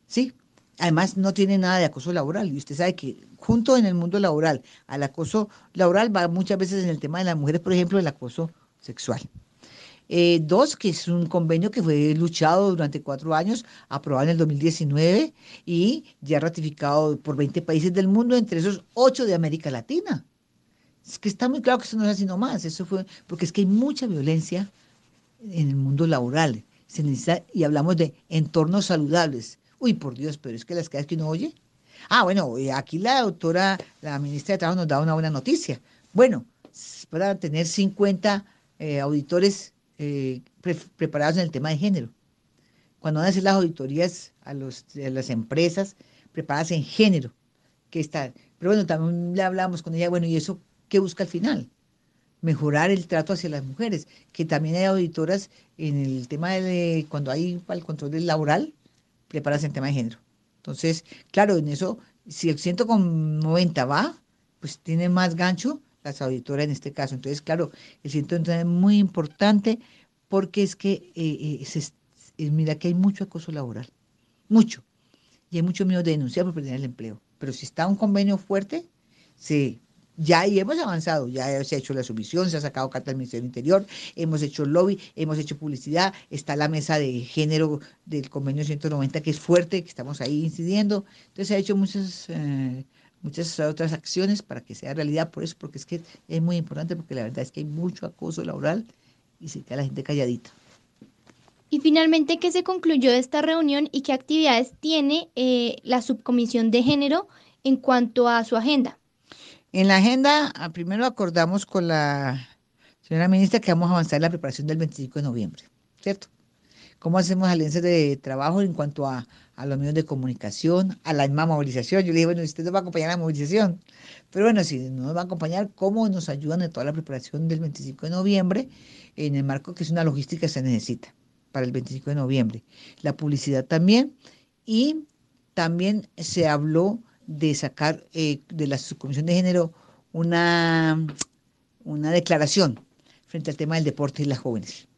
¿sí? Además, no tiene nada de acoso laboral. Y usted sabe que junto en el mundo laboral al acoso laboral va muchas veces en el tema de las mujeres, por ejemplo, el acoso sexual. Eh, dos, que es un convenio que fue luchado durante cuatro años, aprobado en el 2019 y ya ratificado por 20 países del mundo, entre esos ocho de América Latina. Es que está muy claro que eso no es así nomás, eso fue, porque es que hay mucha violencia en el mundo laboral. Se necesita, y hablamos de entornos saludables. Uy, por Dios, pero es que las cosas que uno oye. Ah, bueno, aquí la doctora, la ministra de Trabajo nos da una buena noticia. Bueno, para tener 50 eh, auditores eh, preparados en el tema de género. Cuando van a hacer las auditorías a, los, las empresas preparadas en género, que está. Pero bueno, también le hablamos con ella, bueno, ¿y eso qué busca al final? Mejorar el trato hacia las mujeres, que también hay auditoras en el tema de cuando hay para el control del laboral, preparadas en tema de género. Entonces, claro, en eso, si el 190 va, pues tiene más gancho las auditoras en este caso. Entonces, claro, el ciento es muy importante porque es que, eh, eh, mira que hay mucho acoso laboral, mucho, y hay mucho miedo de denunciar por perder el empleo. Pero si está un convenio fuerte, sí, ya ahí hemos avanzado, ya se ha hecho la sumisión, se ha sacado carta del Ministerio del Interior, hemos hecho lobby, hemos hecho publicidad, está la mesa de género del convenio 190 que es fuerte, que estamos ahí incidiendo. Entonces se ha hecho muchas... Eh, muchas otras acciones para que sea realidad, por eso, porque es que es muy importante, porque la verdad es que hay mucho acoso laboral y se queda la gente calladita. Y finalmente, ¿qué se concluyó de esta reunión y qué actividades tiene eh, la subcomisión de género en cuanto a su agenda. En la agenda, ah, primero acordamos con la señora ministra que vamos a avanzar en la preparación del 25 de noviembre, ¿cierto? ¿Cómo hacemos alianzas de trabajo en cuanto a, a los medios de comunicación, a la misma movilización? Yo le dije, bueno, usted nos va a acompañar la movilización, pero bueno, si no nos va a acompañar, ¿cómo nos ayudan en toda la preparación del 25 de noviembre en el marco que es una logística que se necesita para el 25 de noviembre? La publicidad también y también se habló de sacar eh, de la subcomisión de género una, una declaración frente al tema del deporte y las jóvenes.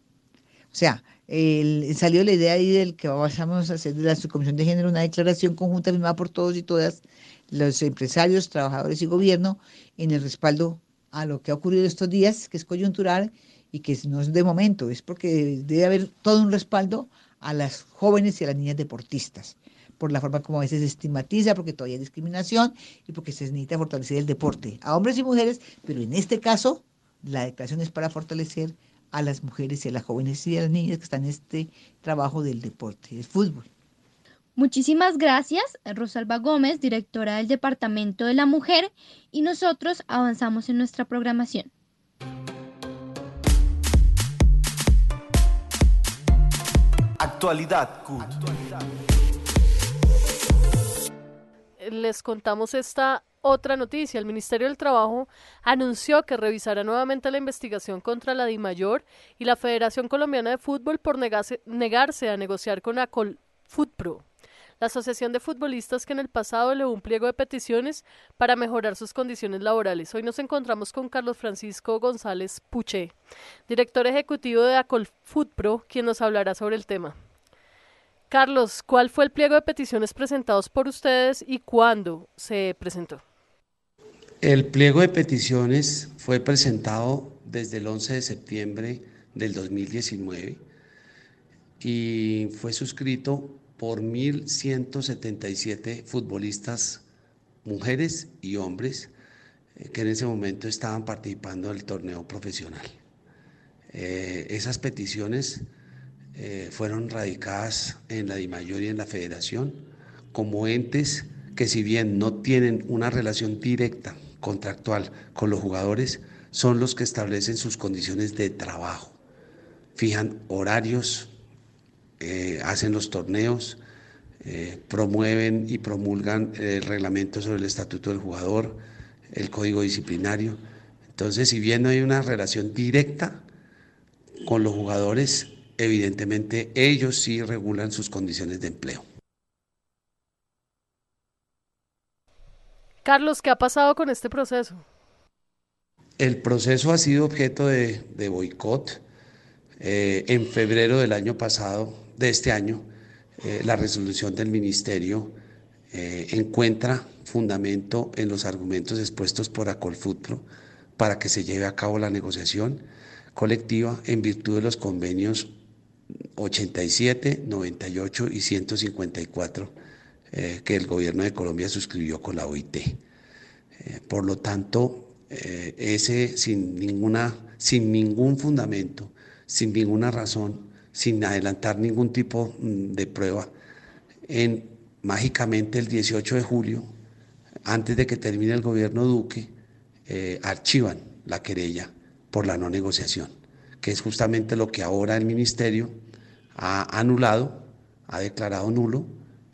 O sea, el, salió la idea ahí del que vamos a hacer de la subcomisión de género una declaración conjunta firmada por todos y todas los empresarios, trabajadores y gobierno en el respaldo a lo que ha ocurrido estos días, que es coyuntural y que no es de momento, es porque debe haber todo un respaldo a las jóvenes y a las niñas deportistas por la forma como a veces se estigmatiza, porque todavía hay discriminación y porque se necesita fortalecer el deporte a hombres y mujeres, pero en este caso la declaración es para fortalecer a las mujeres y a las jóvenes y a las niñas que están en este trabajo del deporte, del fútbol. Muchísimas gracias, Rosalba Gómez, directora del Departamento de la Mujer, y nosotros avanzamos en nuestra programación. Actualidad CUT. Les contamos esta otra noticia. El Ministerio del Trabajo anunció que revisará nuevamente la investigación contra la DIMAYOR y la Federación Colombiana de Fútbol por negarse, a negociar con Acol Futpro la Asociación de Futbolistas que en el pasado elevó un pliego de peticiones para mejorar sus condiciones laborales. Hoy nos encontramos con Carlos Francisco González Puché, director ejecutivo de Acol Futpro, quien nos hablará sobre el tema. Carlos, ¿cuál fue el pliego de peticiones presentados por ustedes y cuándo se presentó? El pliego de peticiones fue presentado desde el 11 de septiembre del 2019 y fue suscrito por 1.177 futbolistas, mujeres y hombres, eh, que en ese momento estaban participando del torneo profesional. Eh, esas peticiones eh, fueron radicadas en la DIMAYOR y en la Federación como entes que si bien no tienen una relación directa, contractual con los jugadores, son los que establecen sus condiciones de trabajo, fijan horarios, eh, hacen los torneos, eh, promueven y promulgan el reglamento sobre el estatuto del jugador, el código disciplinario. Entonces, si bien no hay una relación directa con los jugadores, evidentemente ellos sí regulan sus condiciones de empleo. Carlos, ¿qué ha pasado con este proceso? El proceso ha sido objeto de, boicot. Eh, en febrero del año pasado, de este año, eh, la resolución del ministerio eh, encuentra fundamento en los argumentos expuestos por Acolfutro para que se lleve a cabo la negociación colectiva en virtud de los convenios 87, 98 y 154 eh, que el gobierno de Colombia suscribió con la OIT. Eh, por lo tanto, eh, ese sin, ninguna, sin ningún fundamento, sin ninguna razón, sin adelantar ningún tipo mm, de prueba, en mágicamente el 18 de julio, antes de que termine el gobierno Duque, archivan la querella por la no negociación que es justamente lo que ahora el ministerio ha anulado, ha declarado nulo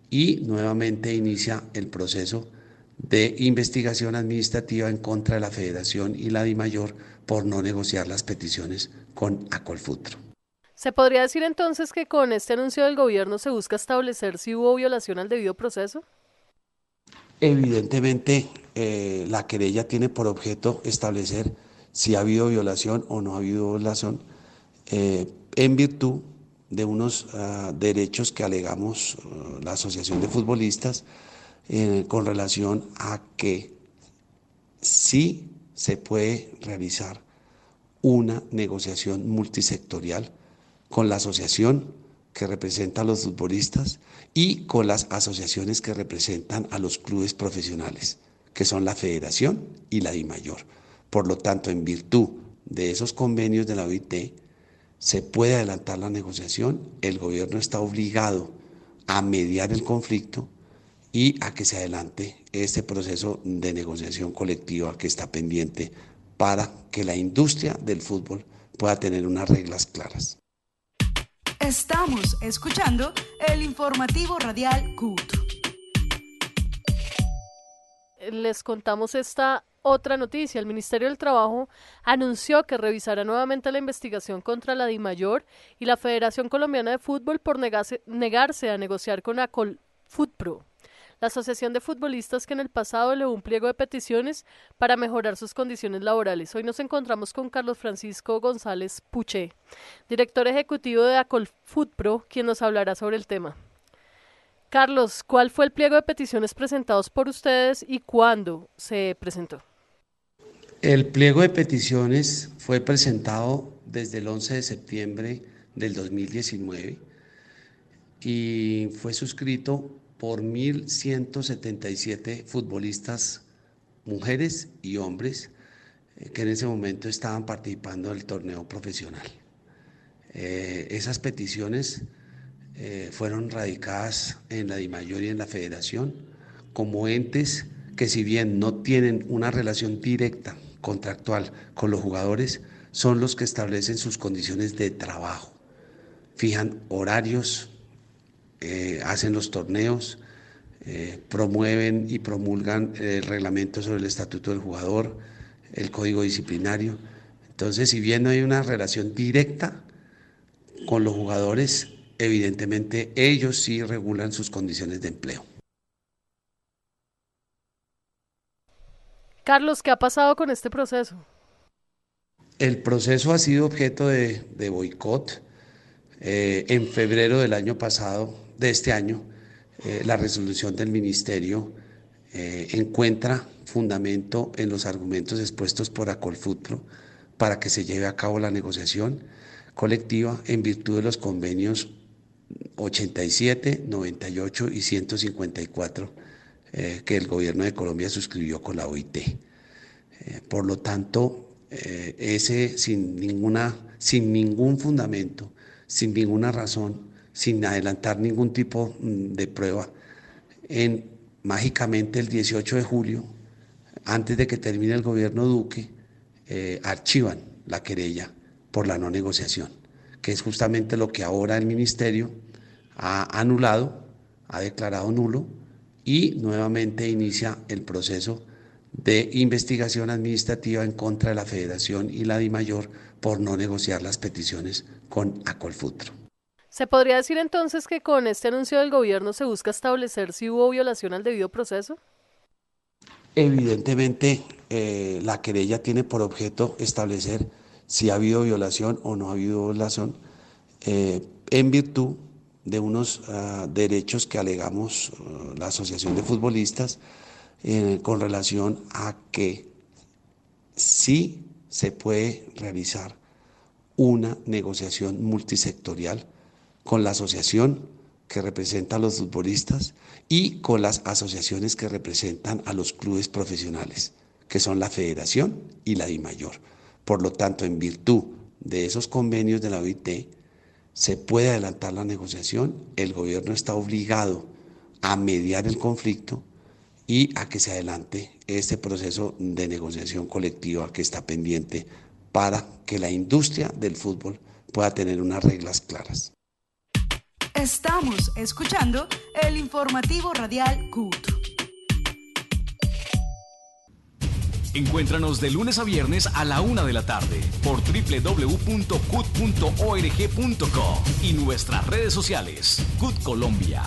y nuevamente inicia el proceso de investigación administrativa en contra de la Federación y la DIMAYOR por no negociar las peticiones con Acolfutro. ¿Se podría decir entonces que con este anuncio del gobierno se busca establecer si hubo violación al debido proceso? Evidentemente, eh, la querella tiene por objeto establecer si ha habido violación o no ha habido violación, eh, en virtud de unos ah, derechos que alegamos ah, la Asociación de Futbolistas eh, con relación a que sí se puede realizar una negociación multisectorial con la asociación que representa a los futbolistas y con las asociaciones que representan a los clubes profesionales, que son la Federación y la DIMAYOR. Por lo tanto, en virtud de esos convenios de la OIT, se puede adelantar la negociación, el gobierno está obligado a mediar el conflicto y a que se adelante este proceso de negociación colectiva que está pendiente para que la industria del fútbol pueda tener unas reglas claras. Estamos escuchando el informativo radial CUT. Les contamos esta otra noticia. El Ministerio del Trabajo anunció que revisará nuevamente la investigación contra la DIMAYOR y la Federación Colombiana de Fútbol por negarse, a negociar con Acol Futpro la Asociación de Futbolistas que en el pasado le un pliego de peticiones para mejorar sus condiciones laborales. Hoy nos encontramos con Carlos Francisco González Puché, director ejecutivo de Acol Pro, quien nos hablará sobre el tema. Carlos, ¿cuál fue el pliego de peticiones presentados por ustedes y cuándo se presentó? El pliego de peticiones fue presentado desde el 11 de septiembre del 2019 y fue suscrito por 1.177 futbolistas, mujeres y hombres, eh, que en ese momento estaban participando del torneo profesional. Eh, esas peticiones eh, fueron radicadas en la DIMAYOR y en la Federación como entes que si bien no tienen una relación directa, contractual con los jugadores, son los que establecen sus condiciones de trabajo, fijan horarios, eh, hacen los torneos, eh, promueven y promulgan el reglamento sobre el estatuto del jugador, el código disciplinario. Entonces, si bien no hay una relación directa con los jugadores, evidentemente ellos sí regulan sus condiciones de empleo. Carlos, ¿qué ha pasado con este proceso? El proceso ha sido objeto de, boicot. Eh, en febrero del año pasado de este año, eh, la resolución del Ministerio eh, encuentra fundamento en los argumentos expuestos por Acolfutro para que se lleve a cabo la negociación colectiva en virtud de los convenios 87, 98 y 154 eh, que el gobierno de Colombia suscribió con la OIT. por lo tanto, ese sin, ninguna, sin ningún fundamento, sin ninguna razón, sin adelantar ningún tipo mm, de prueba, en mágicamente el 18 de julio, antes de que termine el gobierno Duque, eh, archivan la querella por la no negociación, que es justamente lo que ahora el ministerio ha anulado, ha declarado nulo y nuevamente inicia el proceso de investigación administrativa en contra de la Federación y la DIMAYOR por no negociar las peticiones con Acolfutro. ¿Se podría decir entonces que con este anuncio del gobierno se busca establecer si hubo violación al debido proceso? Evidentemente, eh, la querella tiene por objeto establecer si ha habido violación o no ha habido violación eh, en virtud de unos ah, derechos que alegamos ah, la Asociación de Futbolistas con relación a que sí se puede realizar una negociación multisectorial con la asociación que representa a los futbolistas y con las asociaciones que representan a los clubes profesionales, que son la federación y la DIMAYOR. Por lo tanto, en virtud de esos convenios de la OIT, se puede adelantar la negociación, el gobierno está obligado a mediar el conflicto y a que se adelante este proceso de negociación colectiva que está pendiente para que la industria del fútbol pueda tener unas reglas claras. Estamos escuchando el informativo radial CUT. Encuéntranos de lunes a viernes a la una de la tarde por www.cut.org.co y nuestras redes sociales. CUT Colombia.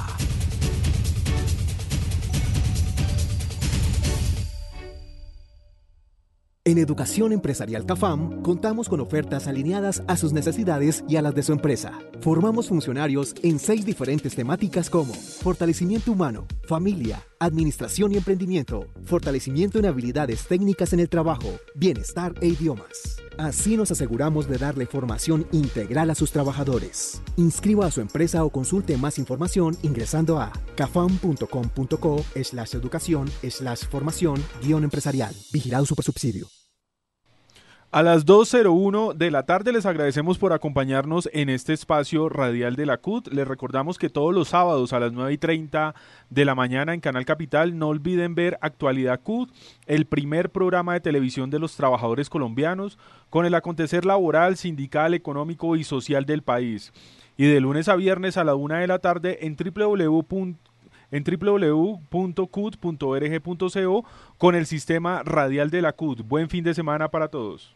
En Educación Empresarial CAFAM contamos con ofertas alineadas a sus necesidades y a las de su empresa. Formamos funcionarios en seis diferentes temáticas como fortalecimiento humano, familia, administración y emprendimiento, fortalecimiento en habilidades técnicas en el trabajo, bienestar e idiomas. Así nos aseguramos de darle formación integral a sus trabajadores. Inscriba a su empresa o consulte más información ingresando a cafam.com.co slash educación slash formación guion empresarial. Vigilado Supersubsidio. A las 2.01 de la tarde les agradecemos por acompañarnos en este espacio radial de la CUT. Les recordamos que todos los sábados a las 9.30 de la mañana en Canal Capital no olviden ver Actualidad CUT, el primer programa de televisión de los trabajadores colombianos con el acontecer laboral, sindical, económico y social del país. Y de lunes a viernes a la 1 de la tarde en www en www.cut.org.co con el sistema radial de la CUT. Buen fin de semana para todos.